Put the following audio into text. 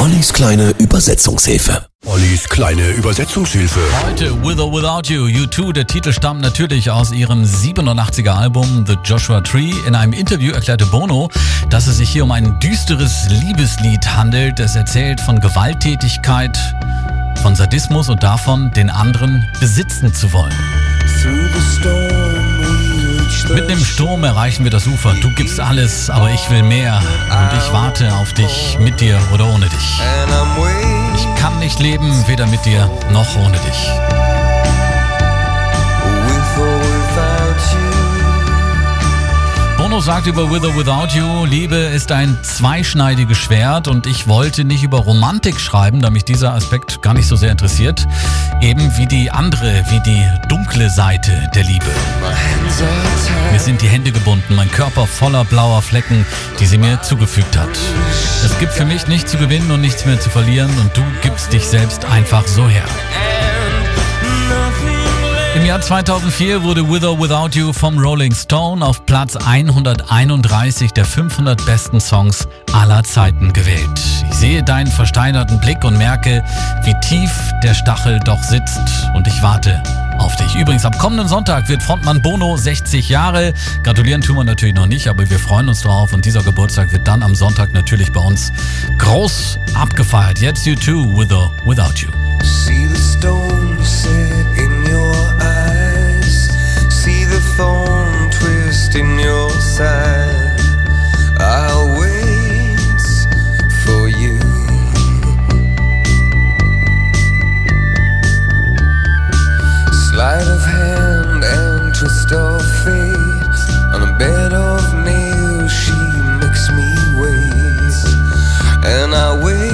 Ollis kleine Übersetzungshilfe. Ollis kleine Übersetzungshilfe. Heute With or Without You, U2. Der Titel stammt natürlich aus ihrem 87er Album The Joshua Tree. In einem Interview erklärte Bono, dass es sich hier um ein düsteres Liebeslied handelt. Es erzählt von Gewalttätigkeit, von Sadismus und davon, den anderen besitzen zu wollen. Mitten im Sturm erreichen wir das Ufer. Du gibst alles, aber ich will mehr. Und ich warte auf dich, mit dir oder ohne dich. Ich kann nicht leben, weder mit dir noch ohne dich. Bono sagt über With or Without You, Liebe ist ein zweischneidiges Schwert und ich wollte nicht über Romantik schreiben, da mich dieser Aspekt gar nicht so sehr interessiert. Eben wie die andere, wie die dunkle Seite der Liebe. Mir sind die Hände gebunden, mein Körper voller blauer Flecken, die sie mir zugefügt hat. Es gibt für mich nichts zu gewinnen und nichts mehr zu verlieren und du gibst dich selbst einfach so her. Im Jahr 2004 wurde With or Without You vom Rolling Stone auf Platz 131 der 500 besten Songs aller Zeiten gewählt. Ich sehe deinen versteinerten Blick und merke, wie tief der Stachel doch sitzt und ich warte auf dich. Übrigens, am kommenden Sonntag wird Frontmann Bono 60 Jahre. Gratulieren tun wir natürlich noch nicht, aber wir freuen uns drauf und dieser Geburtstag wird dann am Sonntag natürlich bei uns groß abgefeiert. Jetzt You Too, With or Without You. Twist of fate. On a bed of nails, she makes me wait. And I wait